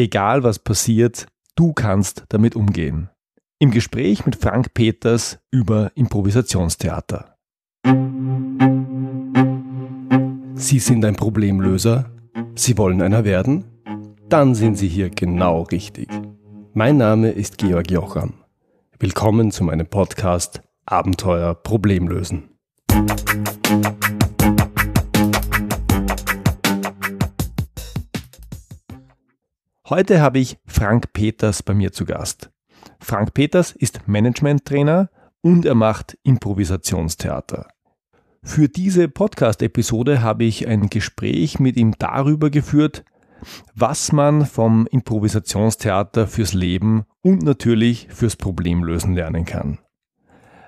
Egal was passiert, du kannst damit umgehen. Im Gespräch mit Frank Peters über Improvisationstheater. Sie sind ein Problemlöser? Sie wollen einer werden? Dann sind Sie hier genau richtig. Mein Name ist Georg Jocham. Willkommen zu meinem Podcast Abenteuer Problemlösen. Heute habe ich Frank Peters bei mir zu Gast. Frank Peters ist Management-Trainer und er macht Improvisationstheater. Für diese Podcast-Episode habe ich ein Gespräch mit ihm darüber geführt, was man vom Improvisationstheater fürs Leben und natürlich fürs Problemlösen lernen kann.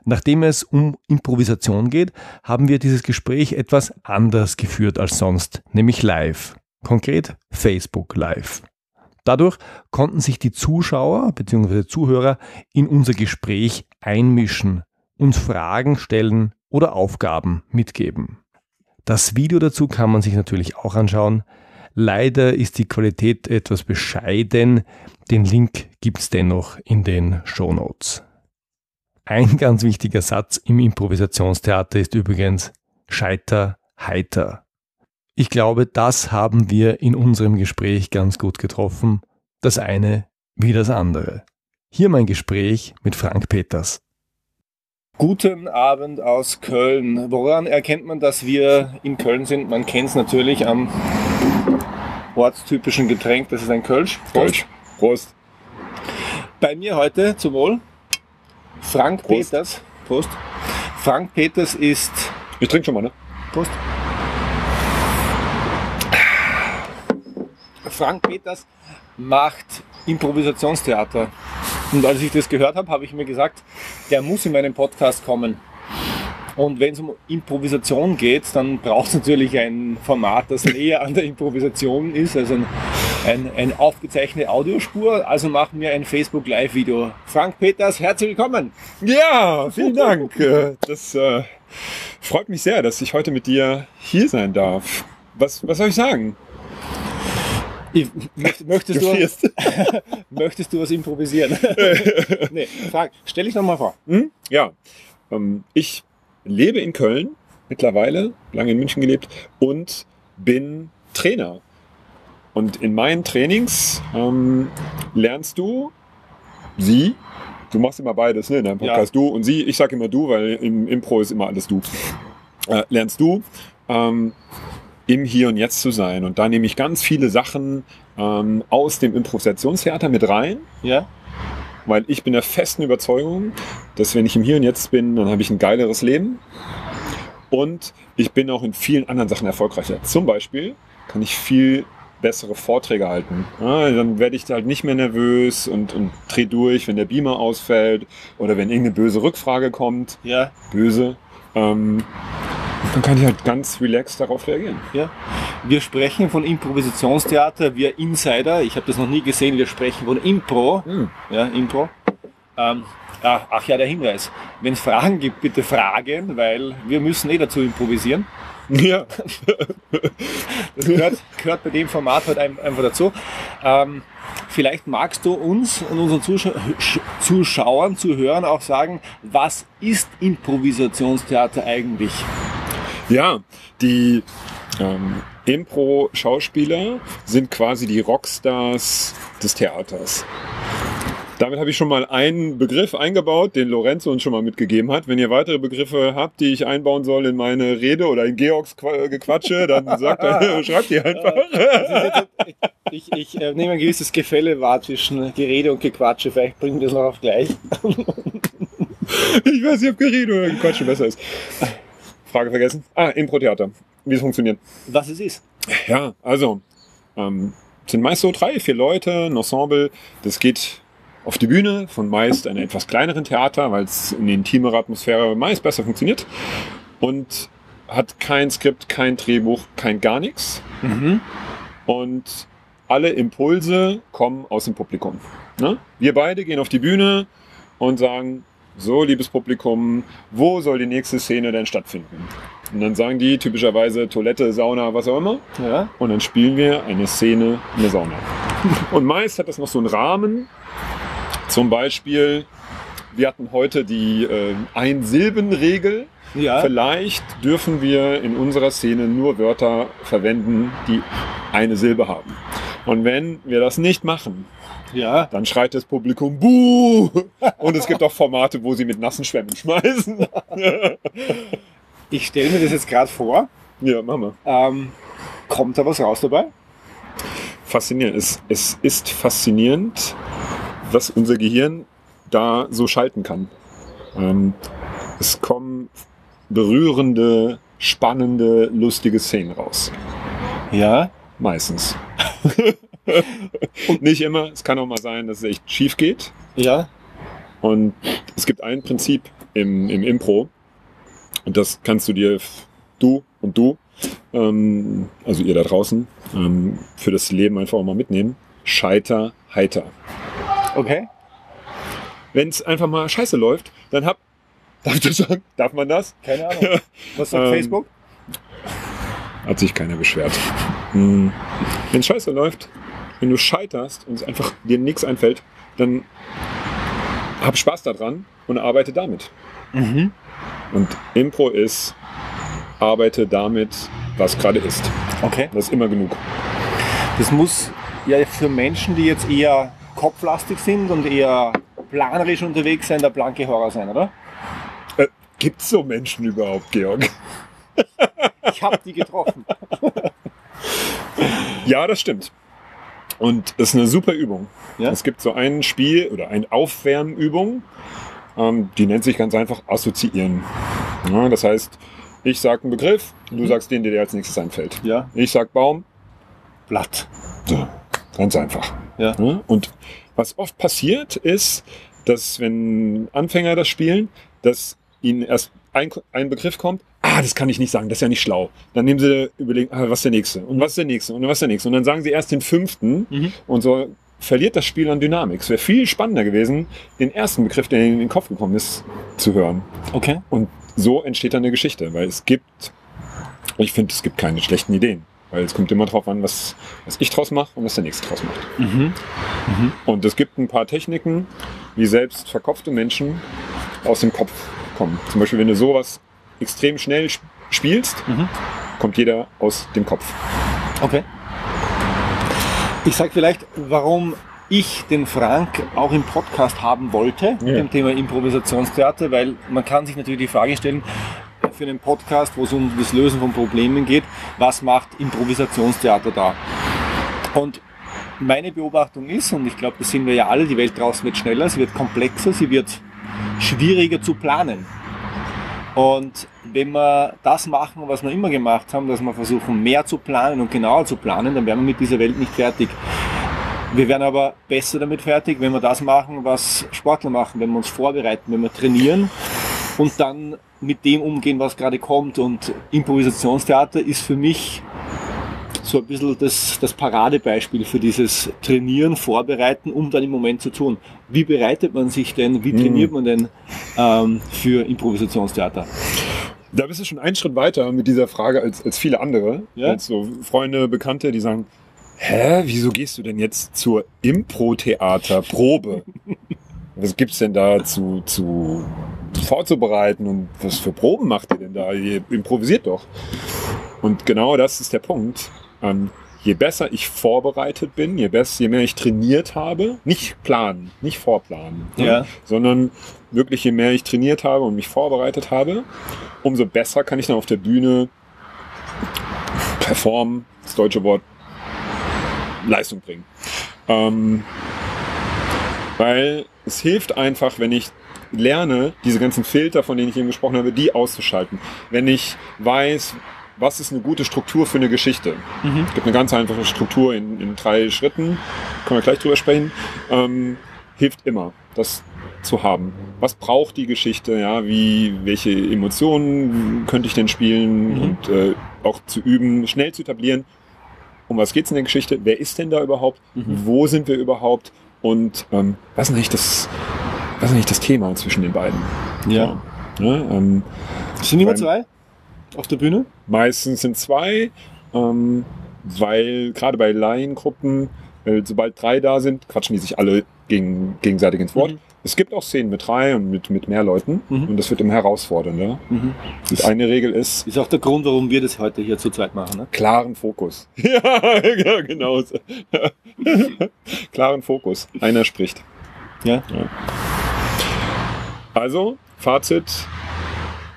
Nachdem es um Improvisation geht, haben wir dieses Gespräch etwas anders geführt als sonst, nämlich live. Konkret Facebook Live. Dadurch konnten sich die Zuschauer bzw. Zuhörer in unser Gespräch einmischen, uns Fragen stellen oder Aufgaben mitgeben. Das Video dazu kann man sich natürlich auch anschauen. Leider ist die Qualität etwas bescheiden. Den Link gibt's dennoch in den Show Notes. Ein ganz wichtiger Satz im Improvisationstheater ist übrigens Scheiter heiter. Ich glaube, das haben wir in unserem Gespräch ganz gut getroffen. Das eine wie das andere. Hier mein Gespräch mit Frank Peters. Guten Abend aus Köln. Woran erkennt man, dass wir in Köln sind? Man kennt es natürlich am ortstypischen Getränk. Das ist ein Kölsch. Prost. Prost. Bei mir heute zum Wohl Frank Prost. Peters. Prost. Frank Peters ist. Ich trinke schon mal, ne? Prost. Frank Peters macht Improvisationstheater. Und als ich das gehört habe, habe ich mir gesagt, der muss in meinen Podcast kommen. Und wenn es um Improvisation geht, dann braucht es natürlich ein Format, das näher an der Improvisation ist, also ein, ein, ein aufgezeichnete Audiospur. Also machen wir ein Facebook Live-Video. Frank Peters, herzlich willkommen. Ja, vielen Dank. Äh, das äh, freut mich sehr, dass ich heute mit dir hier sein darf. Was, was soll ich sagen? Ich, möchtest, du, möchtest du was improvisieren? nee, frag, stell dich doch mal vor. Hm? Ja, ähm, ich lebe in Köln mittlerweile, lange in München gelebt und bin Trainer. Und in meinen Trainings ähm, lernst du sie, du machst immer beides ne, in deinem Podcast, ja. du und sie. Ich sage immer du, weil im Impro ist immer alles du. Äh, lernst du ähm, im Hier und Jetzt zu sein. Und da nehme ich ganz viele Sachen ähm, aus dem Improvisationstheater mit rein. Ja. Weil ich bin der festen Überzeugung, dass wenn ich im Hier und Jetzt bin, dann habe ich ein geileres Leben. Und ich bin auch in vielen anderen Sachen erfolgreicher. Zum Beispiel kann ich viel bessere Vorträge halten. Ja, dann werde ich halt nicht mehr nervös und, und drehe durch, wenn der Beamer ausfällt oder wenn irgendeine böse Rückfrage kommt. Ja. Böse. Ähm, dann kann ich halt ganz relaxed darauf reagieren. Ja. Wir sprechen von Improvisationstheater, wir Insider, ich habe das noch nie gesehen, wir sprechen von Impro. Hm. Ja, Impro. Ähm, ach, ach ja, der Hinweis. Wenn es Fragen gibt, bitte fragen, weil wir müssen eh dazu improvisieren. Ja. das gehört, gehört bei dem Format halt einfach dazu. Ähm, vielleicht magst du uns und unseren Zuschau Zuschauern, Zuhörern auch sagen, was ist Improvisationstheater eigentlich? Ja, die ähm, Impro-Schauspieler sind quasi die Rockstars des Theaters. Damit habe ich schon mal einen Begriff eingebaut, den Lorenzo uns schon mal mitgegeben hat. Wenn ihr weitere Begriffe habt, die ich einbauen soll in meine Rede oder in Georgs Gequatsche, dann sagt er, schreibt die einfach. Also ich, ich äh, nehme ein gewisses Gefälle wahr zwischen Gerede und Gequatsche. Vielleicht bringen wir das noch auf gleich. ich weiß nicht, ob Gerede oder Gequatsche besser ist. Frage vergessen. Ah, Impro-Theater. Wie es funktioniert. Was es ist. Ja, also, ähm, sind meist so drei, vier Leute, ein Ensemble. Das geht auf die Bühne von meist einem etwas kleineren Theater, weil es in die intimere Atmosphäre meist besser funktioniert. Und hat kein Skript, kein Drehbuch, kein gar nichts. Mhm. Und alle Impulse kommen aus dem Publikum. Ne? Wir beide gehen auf die Bühne und sagen, so, liebes Publikum, wo soll die nächste Szene denn stattfinden? Und dann sagen die typischerweise Toilette, Sauna, was auch immer. Ja. Und dann spielen wir eine Szene in der Sauna. Und meist hat das noch so einen Rahmen. Zum Beispiel, wir hatten heute die äh, Einsilbenregel. Ja. Vielleicht dürfen wir in unserer Szene nur Wörter verwenden, die eine Silbe haben. Und wenn wir das nicht machen, Ja. dann schreit das Publikum Buh! Und es gibt auch Formate, wo sie mit nassen Schwämmen schmeißen. Ich stelle mir das jetzt gerade vor. ja, Mama. Ähm, kommt da was raus dabei? Faszinierend. Es, es ist faszinierend, was unser Gehirn da so schalten kann. Ähm, es kommen berührende, spannende, lustige Szenen raus. Ja. Meistens. Nicht immer. Es kann auch mal sein, dass es echt schief geht. Ja. Und es gibt ein Prinzip im, im Impro. Und das kannst du dir, du und du, ähm, also ihr da draußen, ähm, für das Leben einfach auch mal mitnehmen. Scheiter, heiter. Okay. Wenn es einfach mal scheiße läuft, dann hab, darf, ich das sagen? darf man das? Keine Ahnung. Was sagt Ähm, Facebook? Hat sich keiner beschwert. Hm. Wenn es scheiße läuft, wenn du scheiterst und es einfach dir nichts einfällt, dann hab Spaß daran und arbeite damit. Mhm. Und Impro ist, arbeite damit, was gerade ist. Okay. Das ist immer genug. Das muss ja für Menschen, die jetzt eher kopflastig sind und eher planerisch unterwegs sein, der blanke Horror sein, oder? Äh, Gibt es so Menschen überhaupt, Georg? Ich habe die getroffen. Ja, das stimmt. Und es ist eine super Übung. Ja? Es gibt so ein Spiel oder eine Aufwärmübung, ähm, die nennt sich ganz einfach Assoziieren. Ja, das heißt, ich sage einen Begriff, du sagst den, der dir als nächstes einfällt. Ja. Ich sag Baum, Blatt. so, ganz einfach. Ja, Und was oft passiert ist, dass wenn Anfänger das spielen, dass ihnen erst ein, ein Begriff kommt, ah, das kann ich nicht sagen, das ist ja nicht schlau. Dann nehmen sie überlegen, ah, was ist der nächste und was ist der nächste und was ist der nächste und dann sagen sie erst den fünften Mhm. und so verliert das Spiel an Dynamik. Es wäre viel spannender gewesen, den ersten Begriff, der ihnen in den Kopf gekommen ist, zu hören. Okay. Und so entsteht dann eine Geschichte, weil es gibt, ich finde, es gibt keine schlechten Ideen. Weil es kommt immer drauf an, was, was ich draus mache und was der nächste draus macht. Mhm. Und es gibt ein paar Techniken, wie selbst verkopfte Menschen aus dem Kopf kommen. Zum Beispiel, wenn du sowas extrem schnell sp- spielst, Mhm. kommt jeder aus dem Kopf. Okay. Ich sage vielleicht, warum ich den Frank auch im Podcast haben wollte mit Ja. dem Thema Improvisationstheater, weil man kann sich natürlich die Frage stellen, für einen Podcast, wo es um das Lösen von Problemen geht, was macht Improvisationstheater da? Und meine Beobachtung ist, und ich glaube, das sehen wir ja alle, die Welt draußen wird schneller, sie wird komplexer, sie wird schwieriger zu planen. Und wenn wir das machen, was wir immer gemacht haben, dass wir versuchen, mehr zu planen und genauer zu planen, dann werden wir mit dieser Welt nicht fertig. Wir werden aber besser damit fertig, wenn wir das machen, was Sportler machen, wenn wir uns vorbereiten, wenn wir trainieren und dann mit dem umgehen, was gerade kommt. Und Improvisationstheater ist für mich so ein bisschen das, das Paradebeispiel für dieses Trainieren, Vorbereiten, um dann im Moment zu tun. Wie bereitet man sich denn, wie trainiert man denn ähm, für Improvisationstheater? Da bist du schon einen Schritt weiter mit dieser Frage als, als viele andere. Ja? Als so Freunde, Bekannte, die sagen, hä, wieso gehst du denn jetzt zur Impro-Theater-Probe? was gibt's denn da zu, zu vorzubereiten und was für Proben macht ihr denn da? Ihr improvisiert doch. Und genau das ist der Punkt. Ähm, je besser ich vorbereitet bin, je besser, je mehr ich trainiert habe, nicht planen, nicht vorplanen, ne? Ja. sondern wirklich je mehr ich trainiert habe und mich vorbereitet habe, umso besser kann ich dann auf der Bühne performen, das deutsche Wort Leistung bringen. Ähm, weil es hilft einfach, wenn ich lerne, diese ganzen Filter, von denen ich eben gesprochen habe, die auszuschalten. Wenn ich weiß, was ist eine gute Struktur für eine Geschichte. Es gibt eine ganz einfache Struktur in, in drei Schritten, können wir gleich drüber sprechen. Ähm, hilft immer, das zu haben. Was braucht die Geschichte? Ja, wie, welche Emotionen könnte ich denn spielen? Und äh, auch zu üben, schnell zu etablieren. Um was geht's in der Geschichte? Wer ist denn da überhaupt? Wo sind wir überhaupt? Und ähm, was ist eigentlich das, was ist eigentlich das Thema zwischen den beiden? Ja. Ja, ähm, Sind immer Beim- zwei auf der Bühne? Meistens sind zwei, ähm, weil gerade bei Laiengruppen Weil sobald drei da sind, quatschen die sich alle gegen, gegenseitig ins Wort. Mhm. Es gibt auch Szenen mit drei und mit, mit mehr Leuten Mhm. und das wird immer herausfordernder. Mhm. Und eine Regel ist, Ist auch der Grund, warum wir das heute hier zu zweit machen. Ne? klaren Fokus. ja, ja, genau. klaren Fokus. Einer spricht. Ja. Also, Fazit.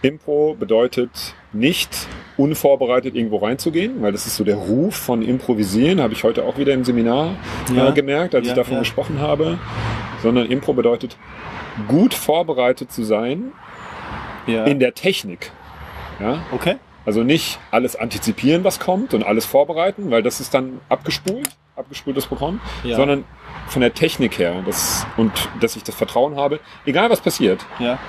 Impro bedeutet nicht unvorbereitet irgendwo reinzugehen, weil das ist so der Ruf von Improvisieren, habe ich heute auch wieder im Seminar Ja. äh, gemerkt, als Ja, ich davon ja. gesprochen habe. Sondern Impro bedeutet gut vorbereitet zu sein in der Technik. Ja? okay. Also nicht alles antizipieren, was kommt und alles vorbereiten, weil das ist dann abgespult, abgespultes Programm, sondern von der Technik her das, und dass ich das Vertrauen habe, egal was passiert, Ja.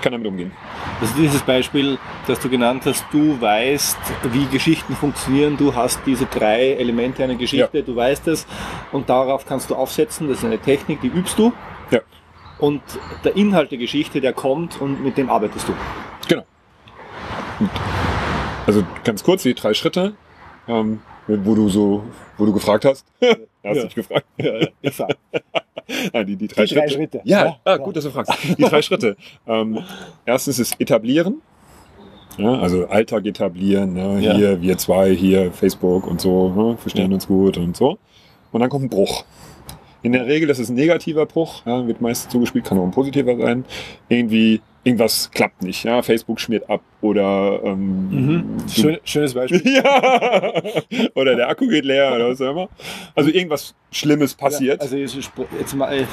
Ich kann damit umgehen. Also dieses Beispiel, das du genannt hast, du weißt, wie Geschichten funktionieren, du hast diese drei Elemente einer Geschichte, du weißt es und darauf kannst du aufsetzen, das ist eine Technik, die übst du. Ja. Und der Inhalt der Geschichte, der kommt und mit dem arbeitest du. Genau. Also ganz kurz die drei Schritte, ähm, wo du so, wo du gefragt hast. hast Ja. dich gefragt. Ich sag. Nein, die, die drei, Die drei Schritte. Schritte. Ja, Ja, ah, ja. gut, dass du fragst. Die drei Schritte. Ähm, erstens ist etablieren. Ja, also Alltag etablieren. Ne? Ja. Hier, wir zwei, hier, Facebook und so. Ne? Verstehen Ja. uns gut und so. Und dann kommt ein Bruch. In der Regel ist es ein negativer Bruch, ja, wird meist zugespielt, kann auch ein positiver sein. Irgendwie, irgendwas klappt nicht. Ja? Facebook schmiert ab oder ähm, Mhm. Schön, schönes Beispiel. ja. Oder der Akku geht leer oder was auch immer. Also irgendwas Schlimmes passiert. Ja, also jetzt, jetzt mal, äh,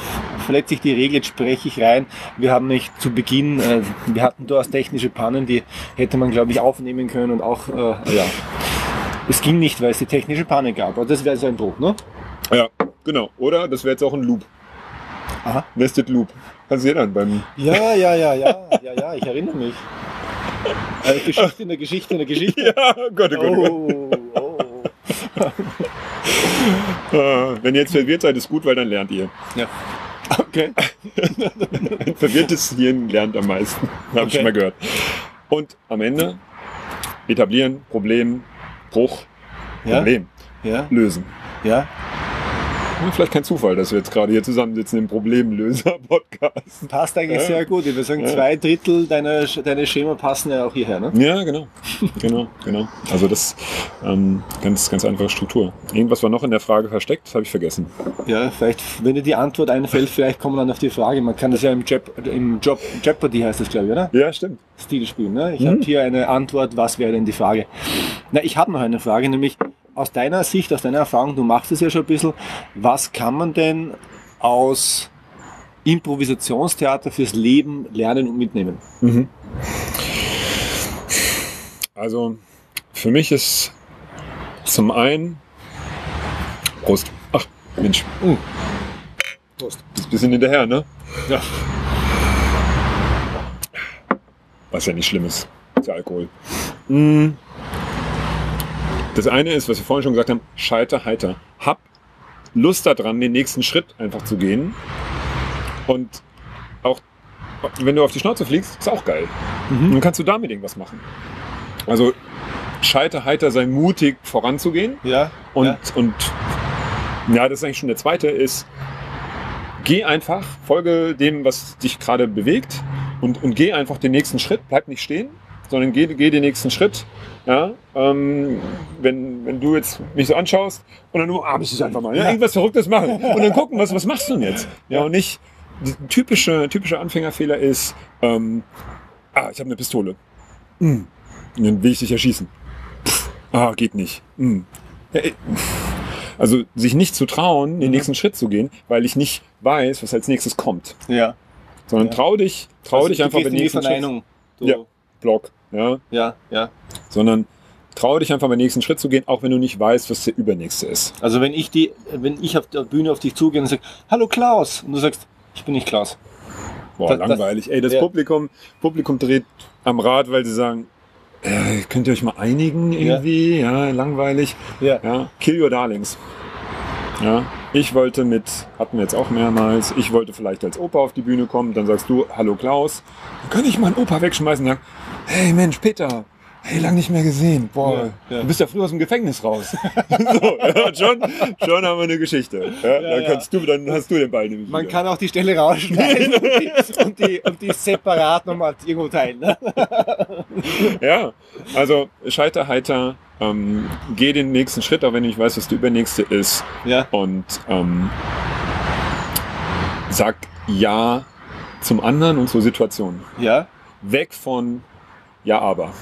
verletzt sich die Regel, jetzt spreche ich rein. Wir haben nicht zu Beginn, äh, wir hatten durchaus technische Pannen, die hätte man, glaube ich, aufnehmen können und auch, äh, ja. Es ging nicht, weil es die technische Panne gab. Aber das wäre so ein Bruch, ne? ja, genau. Oder das wäre jetzt auch ein Loop. Aha. Nested Loop. Kannst du sehen dann beim. Ja, ja, ja, ja, ja, ja, ich erinnere mich. Äh, Geschichte in der Geschichte in der Geschichte. Ja, Gott, oh Gott, Oh, oh. oh. Äh, Wenn ihr jetzt verwirrt seid, ist gut, weil dann lernt ihr. Ja. Okay. Ein verwirrtes Hirn lernt am meisten. Habe ich Okay. schon mal gehört. Und am Ende etablieren, Problem, Bruch, Problem, ja, lösen. ja. Hm, Vielleicht kein Zufall, dass wir jetzt gerade hier zusammensitzen im Problemlöser-Podcast. Passt eigentlich Ja. sehr gut. Ich würde sagen, Ja. zwei Drittel deiner, deiner Schema passen ja auch hierher, ne? Ja, genau. Genau, genau. Also das ähm, ganz, ganz einfache Struktur. Irgendwas war noch in der Frage versteckt, habe ich vergessen. Ja, vielleicht, wenn dir die Antwort einfällt, vielleicht kommen wir dann auf die Frage. Man kann das ja im, Jep im Job, Jeopardy heißt das, glaube ich, oder? Ja, stimmt. Stil spielen. Ne? Ich Mhm. habe hier eine Antwort. Was wäre denn die Frage? Na, ich habe noch eine Frage, nämlich aus deiner Sicht, aus deiner Erfahrung, du machst es ja schon ein bisschen. Was kann man denn aus Improvisationstheater fürs Leben lernen und mitnehmen? Mhm. Also für mich ist zum einen Prost. Ach, Mensch, Prost. ist ein bisschen hinterher, ne? Ja. Was ja nicht schlimm ist. Ja Alkohol. Mm. Das eine ist, was wir vorhin schon gesagt haben, scheiter heiter. Hab Lust daran, den nächsten Schritt einfach zu gehen. Und auch wenn du auf die Schnauze fliegst, ist auch geil. Mhm. Dann kannst du damit irgendwas machen. Also scheiter heiter sei mutig voranzugehen. Ja. Und, ja. und ja, das ist eigentlich schon der zweite, ist, geh einfach, folge dem, was dich gerade bewegt und, und geh einfach den nächsten Schritt, bleib nicht stehen, sondern geh, geh den nächsten Schritt. Ja, ähm, wenn, wenn du jetzt mich so anschaust und dann nur, ah, ich es einfach mal, ja, irgendwas Verrücktes machen und dann gucken, was, was machst du denn jetzt? Ja, und nicht, typische, typische Anfängerfehler ist, ähm, ah, ich habe eine Pistole. Mm. Und dann will ich dich erschießen. Pff, ah, geht nicht. Mm. Ja, also sich nicht zu trauen, den Mhm. nächsten Schritt zu gehen, weil ich nicht weiß, was als nächstes kommt. ja. Sondern Ja. trau dich, trau Also dich einfach die nächsten Schritt. Du, Ja. Block, ja. ja, ja. Sondern trau dich einfach beim nächsten Schritt zu gehen, auch wenn du nicht weißt, was der übernächste ist. Also wenn ich die, wenn ich auf der Bühne auf dich zugehe und sage, hallo Klaus, und du sagst, ich bin nicht Klaus. Boah, Das- das- langweilig. Ey, das ja. Publikum, Publikum dreht am Rad, weil sie sagen, äh, könnt ihr euch mal einigen irgendwie? Ja, langweilig. Ja. Ja, kill your darlings. Ja, ich wollte mit, hatten wir jetzt auch mehrmals, ich wollte vielleicht als Opa auf die Bühne kommen, dann sagst du, hallo Klaus, dann kann ich meinen Opa wegschmeißen sagen, hey Mensch, Peter, Hey, lang nicht mehr gesehen. Boah, Ja, ja. du bist ja früher aus dem Gefängnis raus. so, ja, schon, schon haben wir eine Geschichte. Dann kannst du, dann hast du den Ball nämlich Man wieder. kann auch die Stelle rausschneiden und, die, und, die, und die separat nochmal irgendwo teilen. Ne? Ja, also scheiter heiter, ähm, geh den nächsten Schritt, auch wenn du nicht weißt, was der übernächste ist. Ja. Und ähm, sag Ja zum anderen und zur Situation. Ja. Weg von Ja, aber.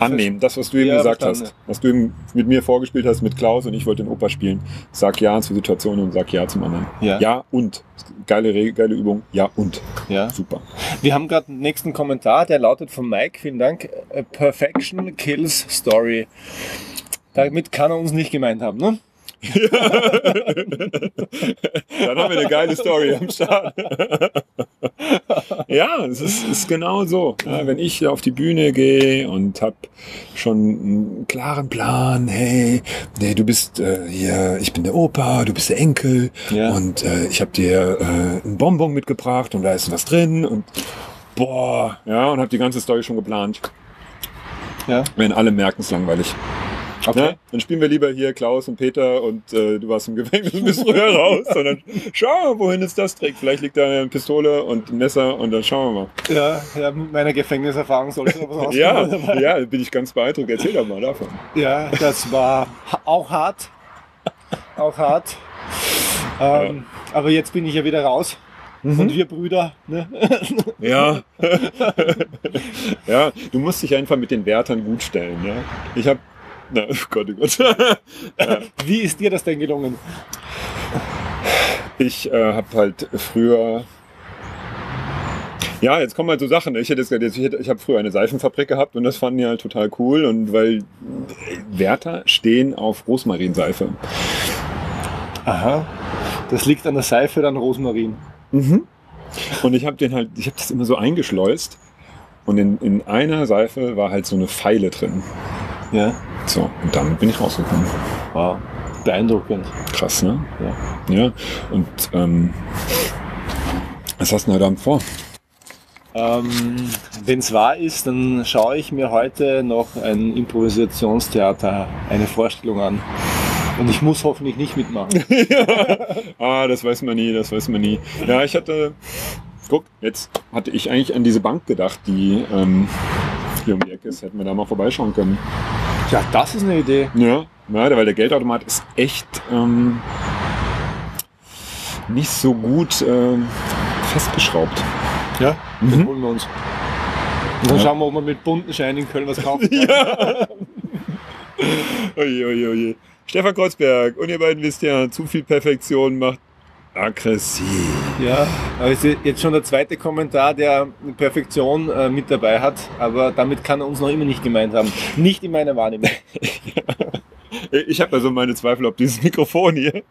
Annehmen, das, was du eben Ja, gesagt verstanden. hast, was du eben mit mir vorgespielt hast, mit Klaus und ich wollte den Opa spielen. Sag Ja zur Situation und sag Ja zum anderen. Ja. Ja und. Geile, Re- geile Übung. Ja und. ja. Super. Wir haben gerade einen nächsten Kommentar, der lautet von Mike, vielen Dank. Perfection kills story. Damit kann er uns nicht gemeint haben, ne? Dann haben wir eine geile Story am Start. ja, es ist, ist genau so. Ja, wenn ich auf die Bühne gehe und habe schon einen klaren Plan, hey, nee, du bist äh, hier, ich bin der Opa, du bist der Enkel Ja. und äh, ich habe dir äh, einen Bonbon mitgebracht und da ist was drin und boah, ja, und habe die ganze Story schon geplant. Ja. Wenn alle merken, es langweilig. Okay. Ja, dann spielen wir lieber hier Klaus und Peter und äh, du warst im Gefängnis und bist früher raus. Sondern schau, wohin es das trägt. Vielleicht liegt da eine Pistole und ein Messer und dann schauen wir mal. Ja, ja, mit meiner Gefängniserfahrung sollte da was rauskommen. Ja, ja, bin ich ganz beeindruckt. Erzähl doch mal davon. ja, das war auch hart. Auch hart. Ähm, Aber jetzt bin ich ja wieder raus. Und wir Brüder, ne? Ja. ja, du musst dich einfach mit den Wärtern gut stellen. Ja? Ich habe, na, oh Gott, oh Gott. Wie ist dir das denn gelungen? Ich äh, habe halt früher. Ja, jetzt kommen halt so Sachen. Ich hätte jetzt ich, hätte- ich habe früher eine Seifenfabrik gehabt und das fanden die halt total cool. Und weil Wärter stehen auf Rosmarinseife. Aha. Das liegt an der Seife an Rosmarin. Und ich habe den halt, ich habe das immer so eingeschleust. Und in, in einer Seife war halt so eine Pfeile drin. Ja. So, und damit bin ich rausgekommen. Wow. Beeindruckend. Krass, ne? Ja. Ja. Und ähm, was hast du heute Abend vor? Ähm, Wenn es wahr ist, dann schaue ich mir heute noch ein Improvisationstheater, eine Vorstellung an. Und ich muss hoffentlich nicht mitmachen. Ah, das weiß man nie, das weiß man nie. Ja, ich hatte, guck, jetzt hatte ich eigentlich an diese Bank gedacht, die ähm, hier um die Ecke ist. Hätten wir da mal vorbeischauen können. Ja, das ist eine Idee. Ja, ja weil der Geldautomat ist echt ähm, nicht so gut ähm, festgeschraubt. Ja, den Mhm. holen wir uns. Und dann Ja. schauen wir, ob wir mit bunten Scheinen in Köln was kaufen. Ja. Oje, oje, oje. Stefan Kreuzberg, und ihr beiden wisst ja, zu viel Perfektion macht aggressiv. Ja, aber es ist jetzt schon der zweite Kommentar, der Perfektion äh, mit dabei hat, aber damit kann er uns noch immer nicht gemeint haben. Nicht in meiner Wahrnehmung. Ich habe also meine Zweifel, ob dieses Mikrofon hier,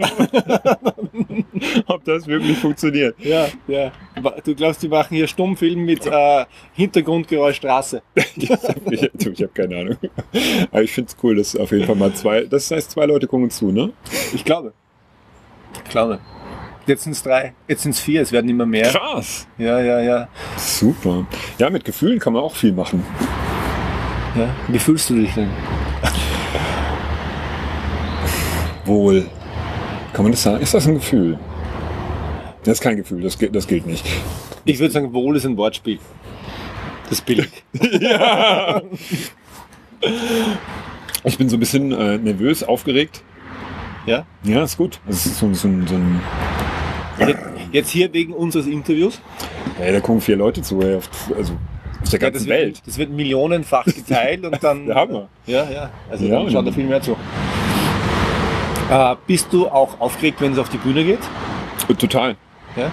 ob das wirklich funktioniert. Ja, ja. Du glaubst, die machen hier Stummfilm mit äh, Hintergrundgeräusch Straße. Ich habe hab keine Ahnung. Aber ich finde es cool, dass auf jeden Fall mal zwei, das heißt zwei Leute gucken zu, ne? Ich glaube. Glaube. Jetzt sind es drei, jetzt sind es vier, es werden immer mehr. Krass. Ja, ja, ja. Super. Ja, mit Gefühlen kann man auch viel machen. ja. Wie fühlst du dich denn? Wohl. Kann man das sagen? Ist das ein Gefühl? Das ist kein Gefühl, das, gilt- das gilt nicht. Ich würde sagen, wohl ist ein Wortspiel. Das ist billig. ja. Ich bin so ein bisschen äh, nervös, aufgeregt. Ja? Ja, ist gut. Das ist so, so, so ein. Jetzt, hier wegen unseres Interviews. Ey, da gucken vier Leute zu, ey, auf, also aus der Ja, ganzen das, Welt. wird, das wird millionenfach geteilt und dann. Der Hammer. Ja, ja. Also Ja, dann schaut da und- viel mehr zu. Äh, bist du auch aufgeregt, wenn es auf die Bühne geht? Äh, Total. Ja?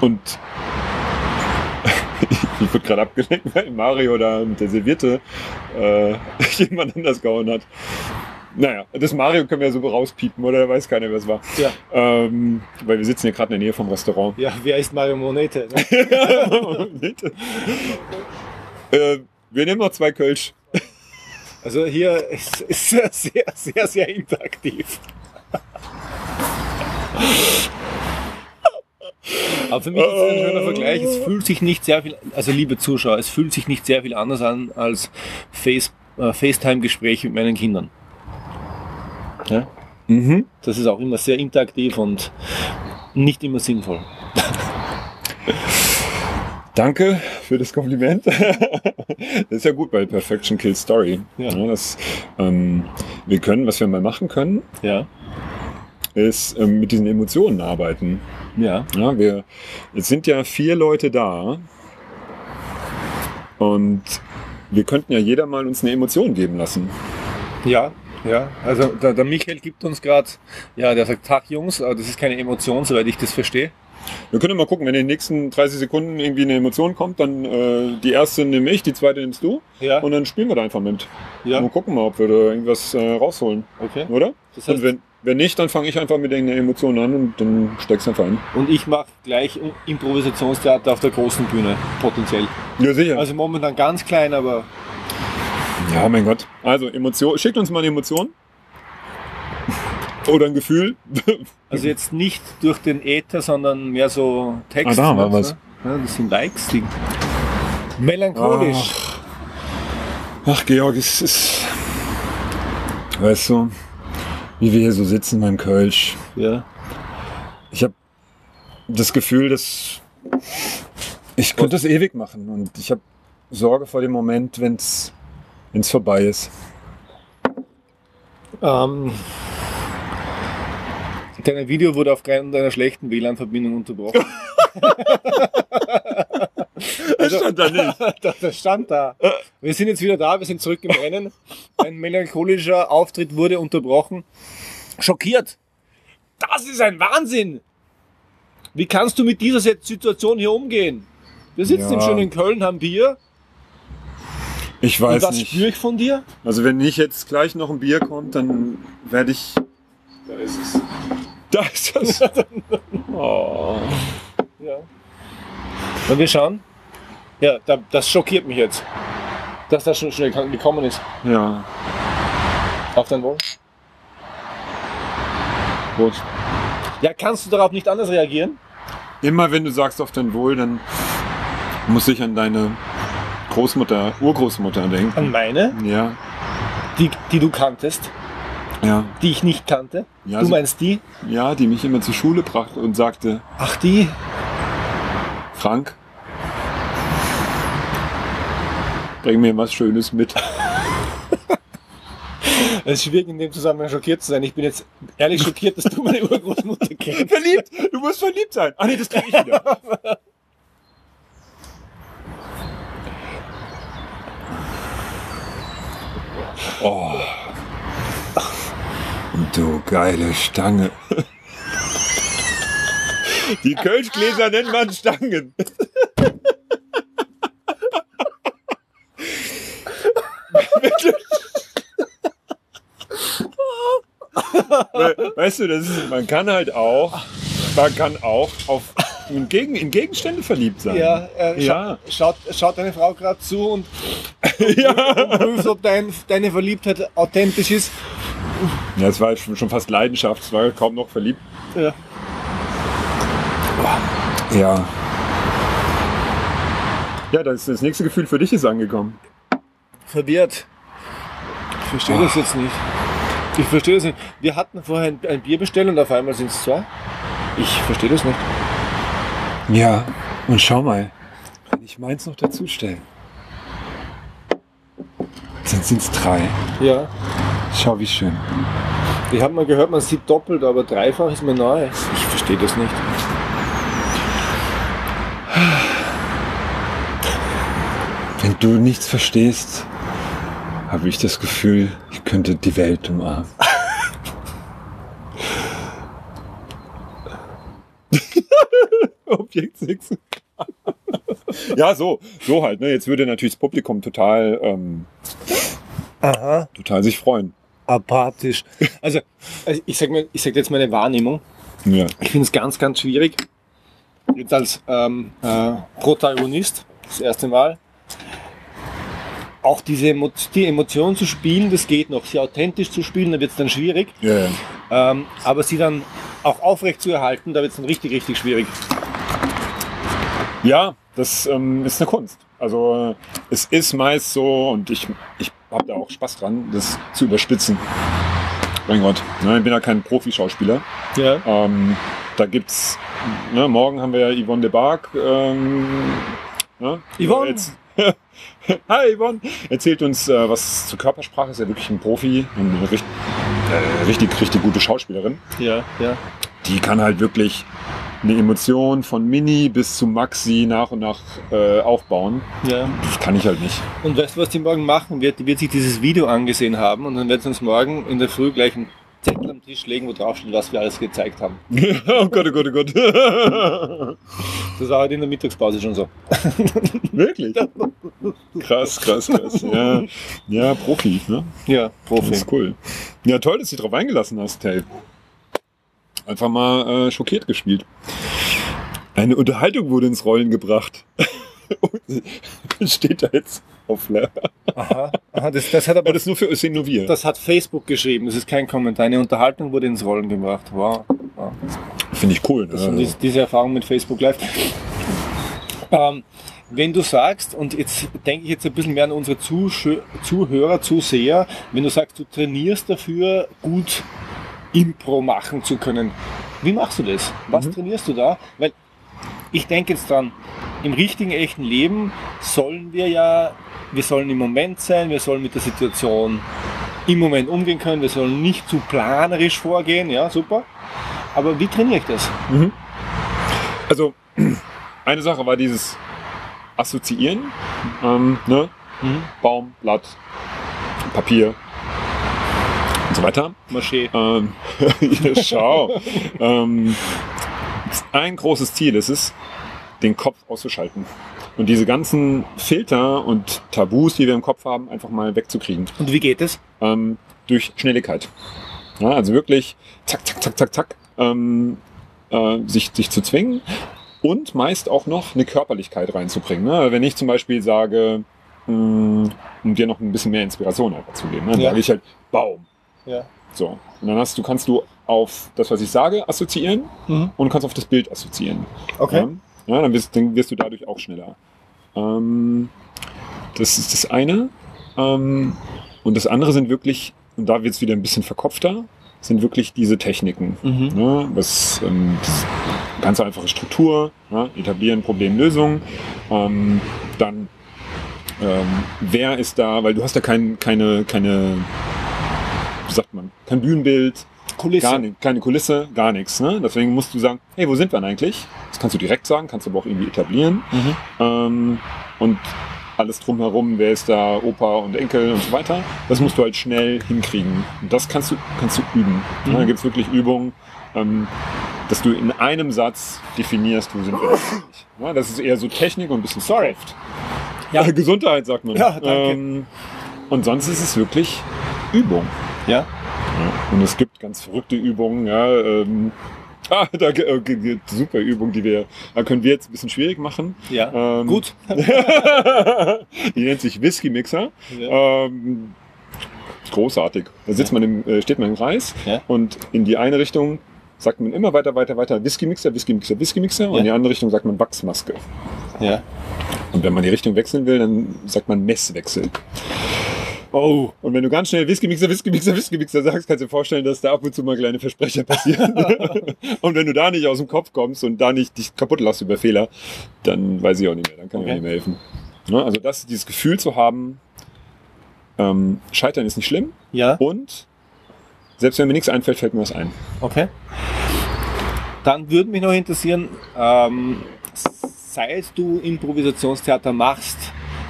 Und ich wurde gerade abgelenkt, weil Mario da mit der Serviette äh, jemand anders gehauen hat. Naja, das Mario können wir ja so rauspiepen, oder? Weiß keiner, wer es war. Ja. Ähm, weil wir sitzen hier gerade in der Nähe vom Restaurant. Ja, wer ist Mario Monete? Ne? äh, wir nehmen noch zwei Kölsch. Also hier ist, ist sehr, sehr, sehr, sehr interaktiv. Aber für mich ist es ein schöner Vergleich. Es fühlt sich nicht sehr viel, also liebe Zuschauer, es fühlt sich nicht sehr viel anders an als Face, äh, FaceTime-Gespräch mit meinen Kindern. Ja? Mhm. Das ist auch immer sehr interaktiv und nicht immer sinnvoll. Danke für das Kompliment. das ist ja gut bei Perfection Kills Story. Ja. das, ähm, wir können, was wir mal machen können, Ja. ist ähm, mit diesen Emotionen arbeiten. Ja. Ja, wir, es sind ja vier Leute da und wir könnten ja jeder mal uns eine Emotion geben lassen. Ja, ja. Also der, der Michael gibt uns gerade, ja, der sagt Tag Jungs, aber das ist keine Emotion, soweit ich das verstehe. Wir können mal gucken, wenn in den nächsten 30 Sekunden irgendwie eine Emotion kommt, dann äh, die erste nehme ich, die zweite nimmst du Ja. und dann spielen wir da einfach mit. ja. Mal gucken mal, ob wir da irgendwas äh, rausholen, Okay. oder? Das und heißt, wenn, wenn nicht, dann fange ich einfach mit irgendeiner Emotion an und dann steckst du einfach ein. und ich mache gleich Improvisationstheater auf der großen Bühne, potenziell. Ja, sicher. Also momentan ganz klein, aber ja, mein Gott. Also, Emotion, schickt uns mal eine Emotion. Oder ein Gefühl. also jetzt nicht durch den Äther, sondern mehr so Text. Ah, da war was. Ja, das sind Likes, die melancholisch. Ach, Georg, es ist. Weißt du, wie wir hier so sitzen beim Kölsch. Ja. Ich habe das Gefühl, dass ich könnte das ewig machen und ich habe Sorge vor dem Moment, wenn es vorbei ist. Ähm, dein Video wurde aufgrund einer schlechten WLAN-Verbindung unterbrochen. Das stand da nicht. das, das stand da. Wir sind jetzt wieder da, wir sind zurück im Rennen. Ein melancholischer Auftritt wurde unterbrochen. Schockiert. Das ist ein Wahnsinn. Wie kannst du mit dieser Situation hier umgehen? Wir sitzen im Ja. schönen Köln, haben Bier. Ich Und weiß was nicht. spüre ich von dir? Also wenn nicht jetzt gleich noch ein Bier kommt, dann werde ich. Da ist es. Da ist das. Oh. Ja. Und wir schauen. Ja, da, das schockiert mich jetzt. Dass das schon schnell gekommen ist. Ja. Auf dein Wohl. Gut. Ja, kannst du darauf nicht anders reagieren? Immer wenn du sagst auf dein Wohl, dann muss ich an deine Großmutter, Urgroßmutter denken. An meine, Ja. die, die du kanntest, Ja. die ich nicht kannte. Ja, du meinst die? Ja, die mich immer zur Schule brachte und sagte, Ach, die? Frank, bring mir was Schönes mit. Es ist schwierig in dem Zusammenhang schockiert zu sein. Ich bin jetzt ehrlich schockiert, dass du meine Urgroßmutter kennst. verliebt! Du musst verliebt sein! Ah nee, das krieg ich wieder. Oh. Du geile Stange. Die Kölschgläser nennt man Stangen. We- Weißt du, das ist, man kann halt auch, man kann auch auf in, Gegen, in Gegenstände verliebt sein. Ja, äh, Ja. Schaut, schaut deine Frau gerade zu und ja. prüft, ob dein, deine Verliebtheit authentisch ist. Ja, es war schon schon fast Leidenschaft, es war kaum noch verliebt. Ja. Ja. Ja, das, das nächste Gefühl für dich ist angekommen. verwirrt. Ich verstehe das jetzt nicht. Ich verstehe das nicht. Wir hatten vorher ein, ein Bier bestellt und auf einmal sind es zwei. Ich verstehe das nicht. Ja, und schau mal, wenn ich meins noch dazu stelle, dann sind es drei. Ja. Schau, wie schön. Ich habe mal gehört, man sieht doppelt, aber dreifach ist mir neu. Ich verstehe das nicht. Wenn du nichts verstehst, habe ich das Gefühl, ich könnte die Welt umarmen. Objekt 6. ja, so, so halt. Ne? Jetzt würde natürlich das Publikum total, ähm, Aha. total sich freuen. Apathisch. Also, also ich sage ich sag jetzt meine Wahrnehmung. Ja. Ich finde es ganz, ganz schwierig. Jetzt als ähm, äh, Protagonist, das erste Mal, auch diese Emo die Emotion zu spielen, das geht noch. Sie authentisch zu spielen, da wird es dann schwierig. Ja. Ähm, aber sie dann auch aufrecht zu erhalten, da wird es dann richtig, richtig schwierig. Ja, das ähm, ist eine Kunst. Also es ist meist so und ich, ich habe da auch Spaß dran, das zu überspitzen. Mein Gott, ne, ich bin ja kein Profi-Schauspieler. Ja. Ähm, da gibt's, ne, morgen haben wir ja Yvonne de Barg. Ähm, ne, Yvonne! Jetzt, Hi Yvonne! Erzählt uns äh, was zur Körpersprache, ist ja wirklich ein Profi und eine richtig, äh, richtig, richtig gute Schauspielerin. Ja, ja. Die kann halt wirklich eine Emotion von Mini bis zu Maxi nach und nach äh, aufbauen. ja. Das kann ich halt nicht. Und weißt du, was die morgen machen wird? Die wird sich dieses Video angesehen haben und dann wird sie uns morgen in der Früh gleich einen Zettel am Tisch legen, wo drauf steht, was wir alles gezeigt haben. oh Gott, oh Gott, oh Gott. Das war heute in der Mittagspause schon so. Wirklich? Krass, krass, krass. Ja, ja Profi, ne? Ja, Das Profi. ist cool. Ja, toll, dass du dich drauf eingelassen hast, hey. Einfach mal äh, schockiert gespielt. Eine Unterhaltung wurde ins Rollen gebracht. Steht da jetzt auf Leer. Aha, aha das, das, hat Aber aber, das nur für das wir. das hat Facebook geschrieben, das ist kein Kommentar. Eine Unterhaltung wurde ins Rollen gebracht. Wow. wow. Finde ich cool. Das Ne? sind diese, diese Erfahrung mit Facebook Live. Ähm, wenn du sagst, und jetzt denke ich jetzt ein bisschen mehr an unsere Zuschö Zuhörer, Zuseher, wenn du sagst, du trainierst dafür, gut Impro machen zu können, wie machst du das? Was trainierst du da? Weil ich denke jetzt dran, im richtigen, echten Leben sollen wir ja, wir sollen im Moment sein, wir sollen mit der Situation im Moment umgehen können, wir sollen nicht zu planerisch vorgehen, ja, super. Aber wie trainiere ich das? Also, eine Sache war dieses Assoziieren. Ähm, ne? Mhm. Baum, Blatt, Papier und so weiter. Maché. Ähm, ja, schau. ähm, ein großes Ziel ist es, den Kopf auszuschalten. Und diese ganzen Filter und Tabus, die wir im Kopf haben, einfach mal wegzukriegen. Und wie geht es? Ähm, durch Schnelligkeit. Ja, also wirklich zack, zack, zack, zack, zack, ähm, äh, sich, sich zu zwingen und meist auch noch eine Körperlichkeit reinzubringen. Ne? Wenn ich zum Beispiel sage, mh, um dir noch ein bisschen mehr Inspiration einfach zu geben, ne? dann Ja. sage ich halt Baum. Ja. So. Und dann hast du, kannst du auf das, was ich sage, assoziieren Mhm. und kannst auf das Bild assoziieren. Okay. Ja, ja dann, wirst, dann wirst du dadurch auch schneller. Ähm, das ist das eine. Ähm, und das andere sind wirklich, und da wird es wieder ein bisschen verkopfter, sind wirklich diese Techniken. Mhm. Ne? Was, ähm, das ganz einfache Struktur, ne? etablieren, Problem, Lösung. Ähm, dann, ähm, wer ist da, weil du hast ja kein, keine, keine, wie sagt man, kein Bühnenbild, Kulisse. Gar nicht, keine Kulisse, gar nichts. Ne? Deswegen musst du sagen, hey, wo sind wir denn eigentlich? Das kannst du direkt sagen, kannst du aber auch irgendwie etablieren. Mhm. Ähm, und alles drumherum, wer ist da, Opa und Enkel und so weiter. Das musst du halt schnell hinkriegen. Und das kannst du, kannst du üben. Mhm. Da gibt es wirklich Übungen, ähm, dass du in einem Satz definierst, wo sind wir eigentlich. Ja, das ist eher so Technik und ein bisschen Sorry. Ja, Ja. Gesundheit, sagt man. Ja, danke. Ähm, und sonst ist es wirklich Übung. Ja. Ja, und es gibt ganz verrückte Übungen. Ja, ähm, ah, da äh, super Übung, die wir, da können wir jetzt ein bisschen schwierig machen. Ja. Ähm, Gut. die nennt sich Whisky Mixer. Ja. Ähm, großartig. Da sitzt man im, äh, steht man im Kreis Ja. und in die eine Richtung sagt man immer weiter, weiter, weiter Whisky Mixer, Whisky Mixer, Whisky Mixer und Ja. in die andere Richtung sagt man Wachsmaske. ja. Und wenn man die Richtung wechseln will, dann sagt man Messwechsel. Oh. Und wenn du ganz schnell Whisky Mixer, Whisky Mixer, Whisky Mixer sagst, kannst du dir vorstellen, dass da ab und zu mal kleine Versprecher passieren. und wenn du da nicht aus dem Kopf kommst und da nicht dich kaputt lachst über Fehler, dann weiß ich auch nicht mehr, dann kann ich Okay. auch nicht mehr helfen. Ne? Also das, dieses Gefühl zu haben, ähm, Scheitern ist nicht schlimm Ja. und selbst wenn mir nichts einfällt, fällt mir was ein. Okay. Dann würde mich noch interessieren, ähm, seit du Improvisationstheater machst,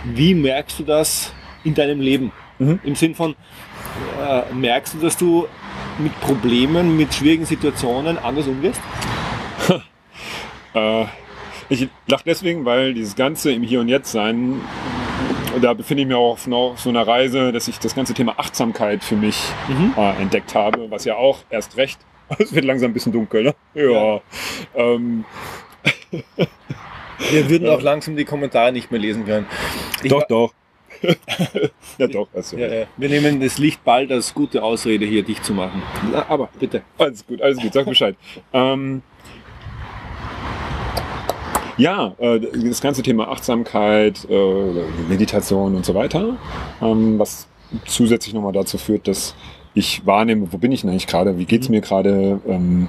wie merkst du das in deinem Leben? Mhm. Im Sinn von, äh, merkst du, dass du mit Problemen, mit schwierigen Situationen anders umgehst? Äh, ich lache deswegen, weil dieses Ganze im Hier und Jetzt sein, da befinde ich mich auch auf noch so einer Reise, dass ich das ganze Thema Achtsamkeit für mich Mhm. äh, entdeckt habe, was ja auch erst recht, es wird langsam ein bisschen dunkel, ne? Ja. Ähm, Wir würden auch langsam die Kommentare nicht mehr lesen können. Ich doch, doch. ja, doch. Also, Ja, ja. Wir nehmen das Licht bald als gute Ausrede, hier dich zu machen. Aber bitte. Alles gut, alles gut, sag Bescheid. ähm, Ja, äh, das ganze Thema Achtsamkeit, äh, Meditation und so weiter, ähm, was zusätzlich nochmal dazu führt, dass ich wahrnehme, wo bin ich denn eigentlich gerade, wie geht's mir gerade ähm,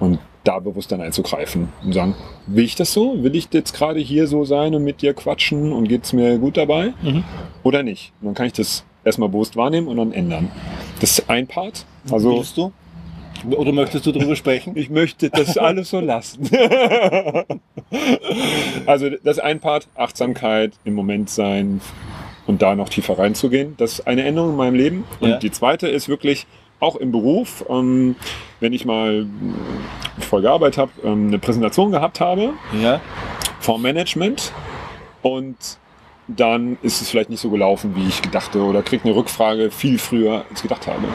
und da bewusst dann einzugreifen und sagen, will ich das so? Will ich jetzt gerade hier so sein und mit dir quatschen und geht's mir gut dabei? Oder nicht? Und dann kann ich das erstmal bewusst wahrnehmen und dann ändern. Das ist ein Part. Also Willst du? Oder möchtest du darüber sprechen? ich möchte das alles so lassen. also das ist ein Part, Achtsamkeit, im Moment sein und da noch tiefer reinzugehen. Das ist eine Änderung in meinem Leben. Und Ja. die zweite ist wirklich auch im Beruf, ähm, wenn ich mal voll gearbeitet habe, ähm, eine Präsentation gehabt habe Ja. vom Management und dann ist es vielleicht nicht so gelaufen, wie ich gedachte oder kriege eine Rückfrage viel früher, als ich gedacht habe.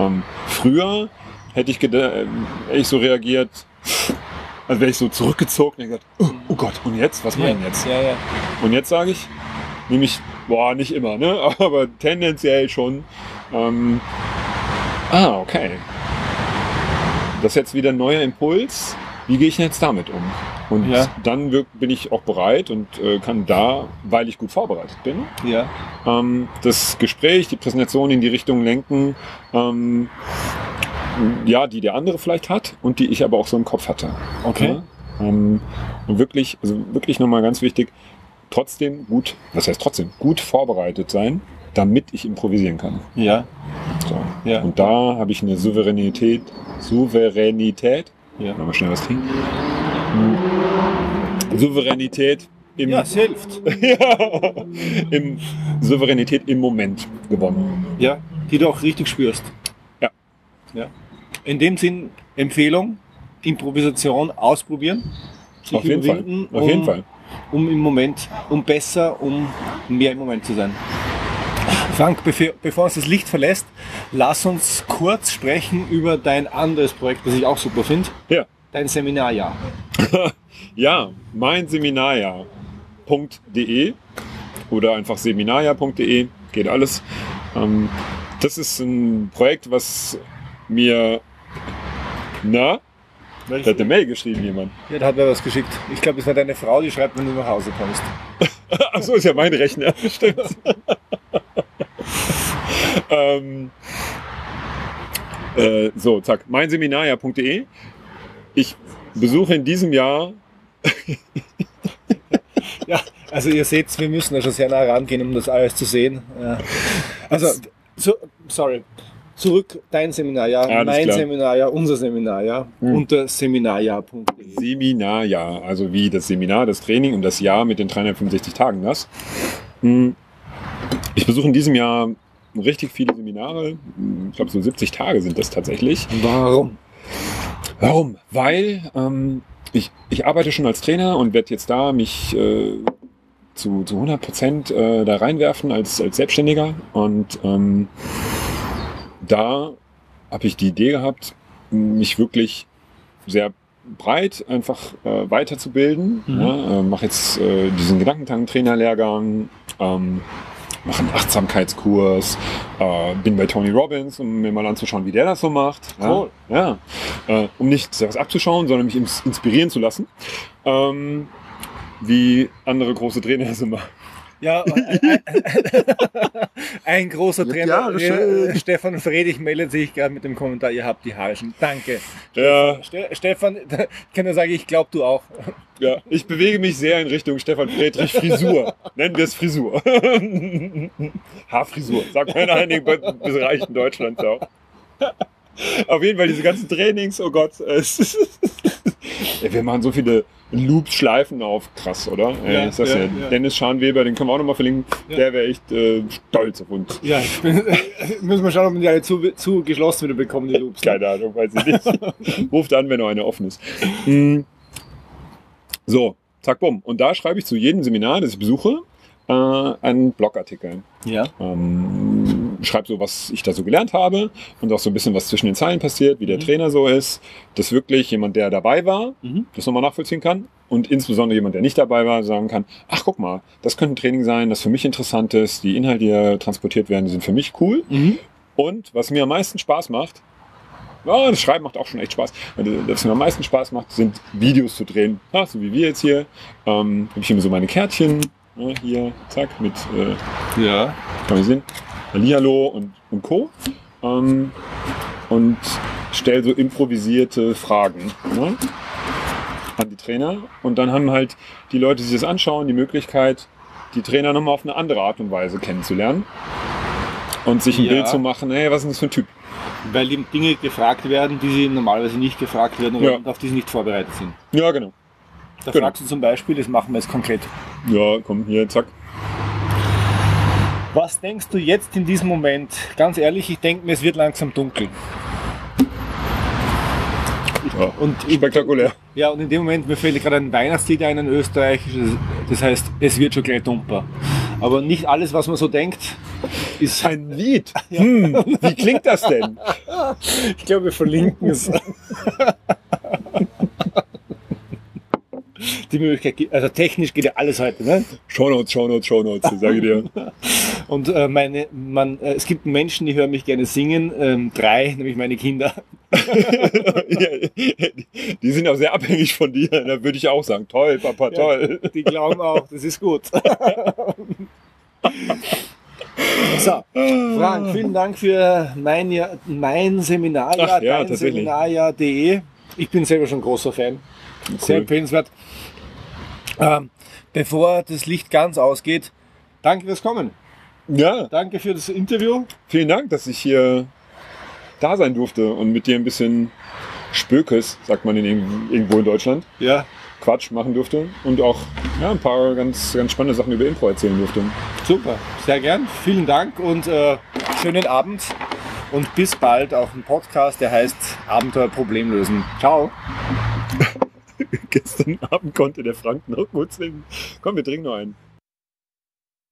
Ähm, früher hätte ich, ähm, hätte ich so reagiert, als wäre ich so zurückgezogen und gesagt, oh, oh Gott, und jetzt? Was meinen jetzt? Ja, ja. Und jetzt sage ich, nämlich, boah, nicht immer, ne? aber tendenziell schon, ähm, ah, okay. Das ist jetzt wieder ein neuer Impuls. Wie gehe ich denn jetzt damit um? Und Ja. dann bin ich auch bereit und äh, kann da, weil ich gut vorbereitet bin, Ja. ähm, das Gespräch, die Präsentation in die Richtung lenken, ähm, ja, die der andere vielleicht hat und die ich aber auch so im Kopf hatte. Okay. Ja? Ähm, und wirklich, also wirklich nochmal ganz wichtig, trotzdem gut, was heißt trotzdem, gut vorbereitet sein, damit ich improvisieren kann. Ja. So. Ja. Und da habe ich eine Souveränität, Souveränität, Ja. wir schnell was trinken. Hm. Souveränität im, Ja, es hilft. ja, im Souveränität im Moment gewonnen. Ja. Die du auch richtig spürst. Ja. Ja. In dem Sinn, Empfehlung, Improvisation ausprobieren. sich Auf jeden Fall. Auf um, jeden Fall. Um im Moment, um besser, um mehr im Moment zu sein. Frank, bevor, uns das Licht verlässt, lass uns kurz sprechen über dein anderes Projekt, das ich auch super finde. Ja. Dein Seminarjahr. Ja, mein Seminarjahr.de oder einfach seminarjahr.de, geht alles. Ähm, das ist ein Projekt, was mir, na, da hat eine Mail geschrieben jemand. Ja, da hat mir was geschickt. Ich glaube, das war deine Frau, die schreibt, wenn du nach Hause kommst. Ach so, ist ja mein Rechner, stimmt. ähm, äh, so, zack, meinseminarjahr.de. Ich besuche in diesem Jahr Ja, also ihr seht, wir müssen da schon sehr nah rangehen, um das alles zu sehen. Ja. Also, so, sorry. Zurück, dein Seminarjahr, Alles mein klar. Seminarjahr, unser Seminarjahr Hm. unter seminarjahr.de. Seminarjahr, also wie das Seminar, das Training und das Jahr mit den 365 Tagen das. Hm, Ich besuche in diesem Jahr richtig viele Seminare. Ich glaube, so 70 Tage sind das tatsächlich. Warum? Warum? Weil ähm, ich, ich arbeite schon als Trainer und werde jetzt da mich äh, zu, zu 100 Prozent äh, da reinwerfen als, als Selbstständiger. Und ähm, da habe ich die Idee gehabt, mich wirklich sehr breit einfach äh, weiterzubilden. Mhm. Ja, äh, mache jetzt äh, diesen Gedankentank-Trainer-Lehrgang, ähm, mache einen Achtsamkeitskurs, äh, bin bei Tony Robbins, um mir mal anzuschauen, wie der das so macht. Cool. Ja, ja. Äh, um nicht was abzuschauen, sondern mich ins- inspirieren zu lassen. Ähm, wie andere große Trainer so machen. Ja, ein, ein großer Trainer, Haare schön. äh, Stefan Fredig meldet sich gerade mit dem Kommentar, ihr habt die Haare schon. Danke. Ja, Ste Stefan, ich kann nur sagen, ich glaube du auch. ja, ich bewege mich sehr in Richtung Stefan Friedrich Frisur. Nennen wir es Frisur. Haarfrisur, sagt man in einigen Be- Bereichen Deutschlands auch. Auf jeden Fall diese ganzen Trainings, oh Gott. Ja, wir machen so viele Loops, Schleifen auf. Krass, oder? Ja, das ja. Dennis Scharnweber, den können wir auch nochmal verlinken. Der wäre echt äh, stolz auf uns. Ja, bin, müssen wir schauen, ob wir die alle zu, zu geschlossen wieder bekommen, die Loops. Keine Ahnung, weiß ich nicht. Ruft an, wenn noch eine offen ist. Mm. So, zack, bumm. Und da schreibe ich zu jedem Seminar, das ich besuche, äh, einen Blogartikel. Ja. Ähm, schreibe so, was ich da so gelernt habe und auch so ein bisschen, was zwischen den Zeilen passiert, wie der Trainer so ist, dass wirklich jemand, der dabei war, Mhm. das nochmal nachvollziehen kann und insbesondere jemand, der nicht dabei war, sagen kann, ach guck mal, das könnte ein Training sein, das für mich interessant ist, die Inhalte, die hier transportiert werden, die sind für mich cool Mhm. und was mir am meisten Spaß macht, Ja, das Schreiben macht auch schon echt Spaß. Das, mir am meisten Spaß macht, sind Videos zu drehen. Ja, so wie wir jetzt hier. Ähm, habe ich immer so meine Kärtchen. Ja, hier, zack, mit, äh, Ja. kann man sehen, Hallihallo und, und Co. Ähm, und stelle so improvisierte Fragen ne, an die Trainer. Und dann haben halt die Leute, die sich das anschauen, die Möglichkeit, die Trainer nochmal auf eine andere Art und Weise kennenzulernen. Und sich ein Ja. Bild zu machen, hey, was ist denn das für ein Typ? Weil ihm Dinge gefragt werden, die sie normalerweise nicht gefragt werden oder Ja. auf die sie nicht vorbereitet sind. Ja, genau. Da Genau. fragst du zum Beispiel, das machen wir jetzt konkret. Ja, komm, hier, zack. Was denkst du jetzt in diesem Moment? Ganz ehrlich, ich denke mir, es wird langsam dunkel. Ja. Und Spektakulär. Ja, und in dem Moment, mir fällt gerade ein Weihnachtslied ein, ein österreichisches, das heißt, es wird schon gleich dumper. Aber nicht alles, was man so denkt, ist. Ein Lied. Hm, wie klingt das denn? Ich glaube, wir verlinken es. Die Möglichkeit, gibt- also technisch geht ja alles heute, ne? Shownotes, Shownotes, Shownotes, sage ich dir. Und äh, meine, man, äh, es gibt Menschen, die hören mich gerne singen, ähm, drei, nämlich meine Kinder. die sind auch sehr abhängig von dir. Da würde ich auch sagen, toll, Papa, toll. Die glauben auch, das ist gut. So, Frank, vielen Dank für mein, mein Seminarjahr, Ach ja, dein. Seminarjahr.de. Ich bin selber schon großer Fan. Sehr Cool. empfehlenswert. Ähm, bevor das Licht ganz ausgeht, danke fürs Kommen. Ja, Danke für das Interview. vielen Dank, dass ich hier da sein durfte und mit dir ein bisschen Spökes, sagt man in, irgend- irgendwo in Deutschland, Ja, Quatsch machen durfte und auch ja, ein paar ganz, ganz spannende Sachen über Impro erzählen durfte. super. Sehr gern. Vielen Dank und äh, schönen Abend. Und bis bald auf dem Podcast, der heißt Abenteuer Problem lösen. Ciao. Gestern Abend konnte der Frank noch kurz nehmen. Komm, wir trinken noch einen.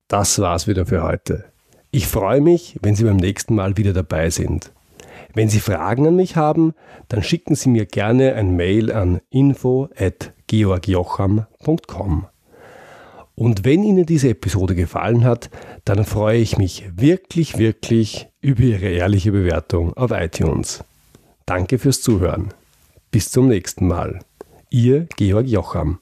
Das war's wieder für heute. Ich freue mich, wenn Sie beim nächsten Mal wieder dabei sind. Wenn Sie Fragen an mich haben, dann schicken Sie mir gerne ein Mail an info@georgjocham.com. Und wenn Ihnen diese Episode gefallen hat, dann freue ich mich wirklich, wirklich über Ihre ehrliche Bewertung auf iTunes. Danke fürs Zuhören. Bis zum nächsten Mal. Ihr Georg Jocham.